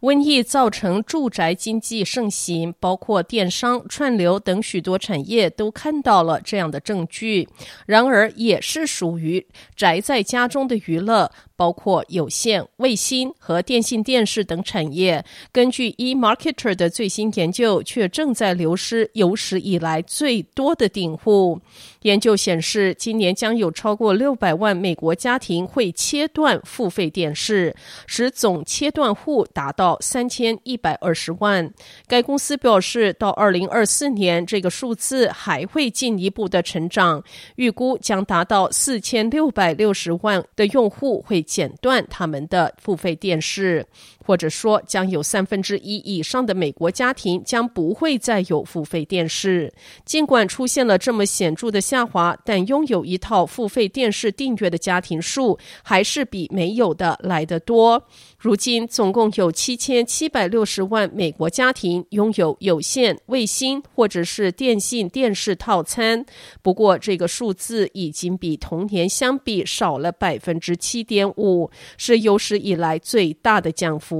瘟疫造成住宅经济盛行，包括电商、串流等许多产业都看到了这样的证据。然而，也是属于宅在家中的娱乐。包括有线、卫星和电信电视等产业，根据 eMarketer 的最新研究，却正在流失有史以来最多的订户。研究显示，今年将有超过六百万美国家庭会切断付费电视，使总切断户达到三千一百二十万。该公司表示，到二零二四年，这个数字还会进一步的成长，预估将达到四千六百六十万的用户会。剪断他们的付费电视，或者说将有三分之一以上的美国家庭将不会再有付费电视。尽管出现了这么显著的下滑，但拥有一套付费电视订阅的家庭数还是比没有的来得多。如今，总共有七千七百六十万美国家庭拥有有线、卫星或者是电信电视套餐。不过，这个数字已经比同年相比少了百分之七点五，是有史以来最大的降幅。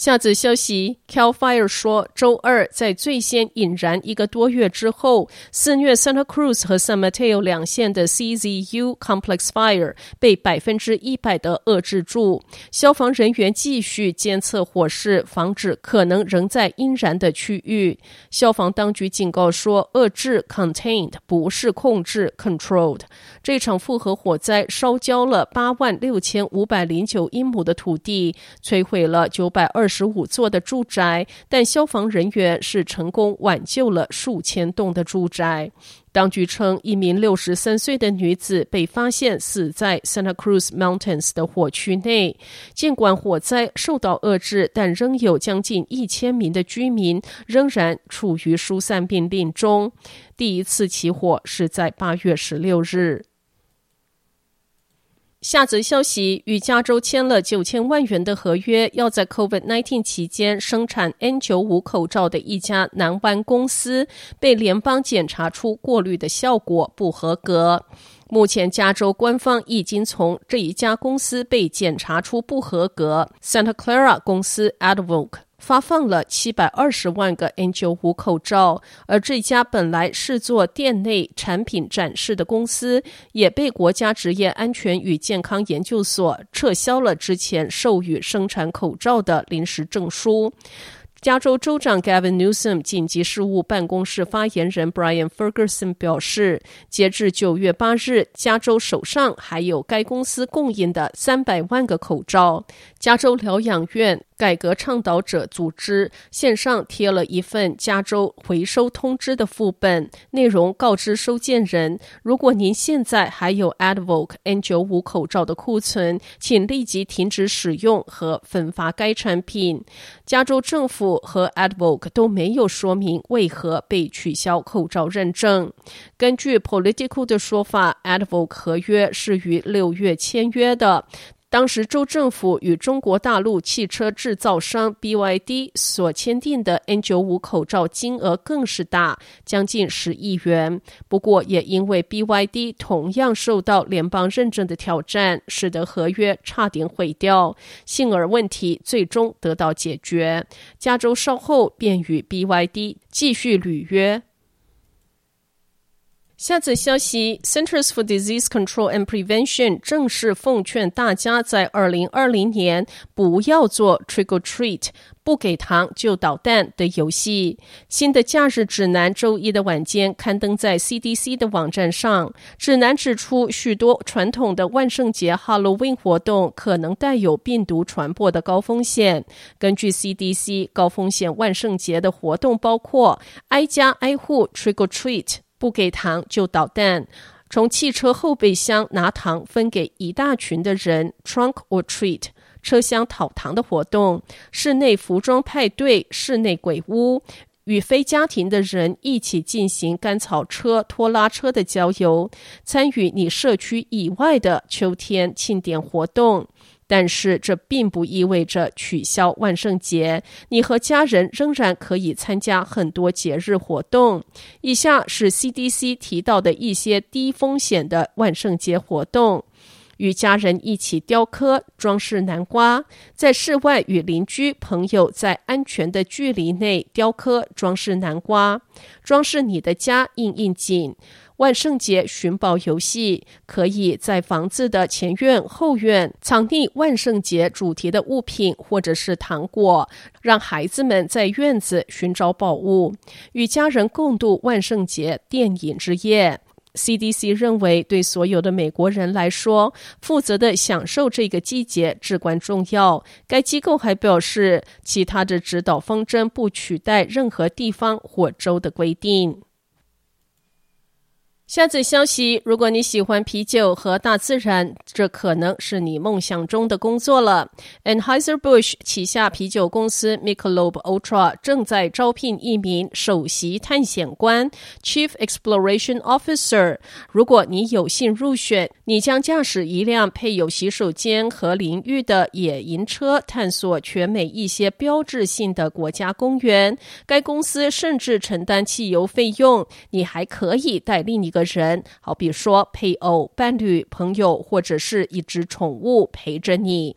下则消息，Cal Fire 说，周二在最先引燃一个多月之后，肆虐 Santa Cruz 和 San Mateo 两县的 CZU Complex Fire 被百分之一百的遏制住。消防人员继续监测火势，防止可能仍在阴燃的区域。消防当局警告说，遏制 （contained） 不是控制 （controlled）。这场复合火灾烧焦了八万六千五百零九英亩的土地，摧毁了九百二十五座的住宅，但消防人员是成功挽救了数千栋的住宅。当局称，一名六十三岁的女子被发现死在 Santa Cruz Mountains 的火区内。尽管火灾受到遏制，但仍有将近一千名的居民仍然处于疏散命令中。第一次起火是在八月十六日。下则消息，与加州签了九千万元的合约，要在 COVID-19 期间生产 N95 口罩的一家南湾公司，被联邦检查出过滤的效果不合格。目前，加州官方已经从这一家公司被检查出不合格，Santa Clara 公司 Advoc。发放了七百二十万个 N95 口罩，而这家本来是做店内产品展示的公司，也被国家职业安全与健康研究所撤销了之前授予生产口罩的临时证书。加州州长 Gavin Newsom 紧急事务办公室发言人 Brian Ferguson 表示，截至九月八日，加州手上还有该公司供应的三百万个口罩。加州疗养院改革倡导者组织线上贴了一份加州回收通知的副本，内容告知收件人：如果您现在还有 Advoc N95 口罩的库存，请立即停止使用和分发该产品。加州政府和 Advoc 都没有说明为何被取消口罩认证。根据 Politico 的说法，Advoc 合约是于六月签约的。当时州政府与中国大陆汽车制造商 BYD 所签订的 N95 口罩金额更是大，将近十亿元。不过，也因为 BYD 同样受到联邦认证的挑战，使得合约差点毁掉。幸而问题最终得到解决，加州稍后便与 BYD 继续履约。下则消息，Centers for Disease Control and Prevention 正式奉劝大家在二零二零年不要做 Trick or Treat，不给糖就捣蛋的游戏。新的假日指南周一的晚间刊登在 CDC 的网站上，指南指出许多传统的万圣节 Halloween 活动可能带有病毒传播的高风险。根据 CDC，高风险万圣节的活动包括挨家挨户 Trick or Treat。不给糖就捣蛋，从汽车后备箱拿糖分给一大群的人，trunk or treat，车厢讨糖的活动、室内服装派对、室内鬼屋。与非家庭的人一起进行甘草车、拖拉车的郊游，参与你社区以外的秋天庆典活动。但是这并不意味着取消万圣节，你和家人仍然可以参加很多节日活动。以下是 CDC 提到的一些低风险的万圣节活动。与家人一起雕刻、装饰南瓜，在室外与邻居朋友在安全的距离内雕刻、装饰南瓜，装饰你的家应应景。万圣节寻宝游戏，可以在房子的前院、后院藏匿万圣节主题的物品或者是糖果，让孩子们在院子寻找宝物，与家人共度万圣节电影之夜。CDC 认为，对所有的美国人来说，负责的享受这个季节至关重要。该机构还表示，其他的指导方针不取代任何地方或州的规定。下则消息：如果你喜欢啤酒和大自然，这可能是你梦想中的工作了。Anheuser-Busch 旗下啤酒公司 Michelob Ultra 正在招聘一名首席探险官 （Chief Exploration Officer）。如果你有幸入选，你将驾驶一辆配有洗手间和淋浴的野营车，探索全美一些标志性的国家公园。该公司甚至承担汽油费用。你还可以带另一个人，好比说配偶、伴侣、朋友，或者是一只宠物陪着你。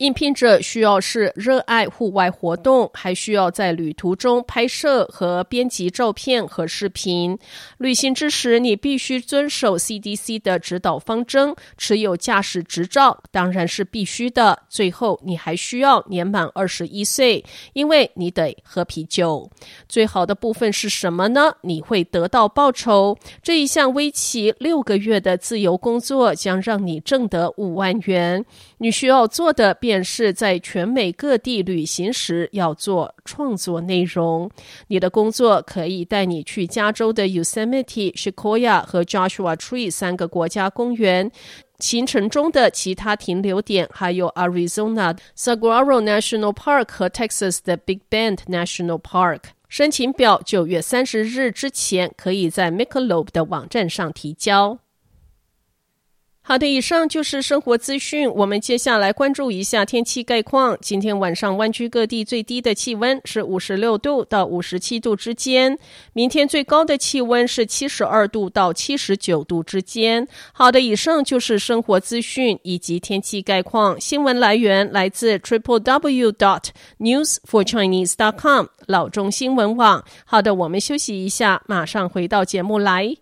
应聘者需要是热爱户外活动，还需要在旅途中拍摄和编辑照片和视频。旅行之时，你必须遵守 CDC 的指导方针，持有驾驶执照当然是必须的。最后，你还需要年满二十一岁，因为你得喝啤酒。最好的部分是什么呢？你会得到报酬。这一项为期六个月的自由工作将让你挣得五万元。你需要做的便是在全美各地旅行时要做创作内容。你的工作可以带你去加州的 Yosemite、Sequoia 和 Joshua Tree 三个国家公园。行程中的其他停留点还有 Arizona Saguaro National Park 和 Texas 的 Big Bend National Park。申请表九月三十日之前可以在 Michelob 的网站上提交。好的，以上就是生活资讯。我们接下来关注一下天气概况。今天晚上湾区各地最低的气温是五十六度到五十七度之间，明天最高的气温是七十二度到七十九度之间。好的，以上就是生活资讯以及天气概况。新闻来源来自 triple w dot news for chinese dot com 老中新闻网。好的，我们休息一下，马上回到节目来。